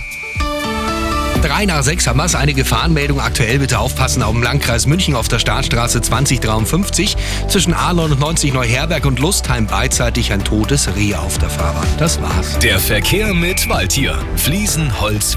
Fahrer. 3 nach 6 haben wir es. Eine Gefahrenmeldung aktuell. Bitte aufpassen auf dem Landkreis München auf der Startstraße 2053 zwischen A99 Neuherberg und Lustheim beidseitig ein totes Reh auf der Fahrbahn. Das war's. Der Verkehr mit Waldtier. Fliesen, Holz,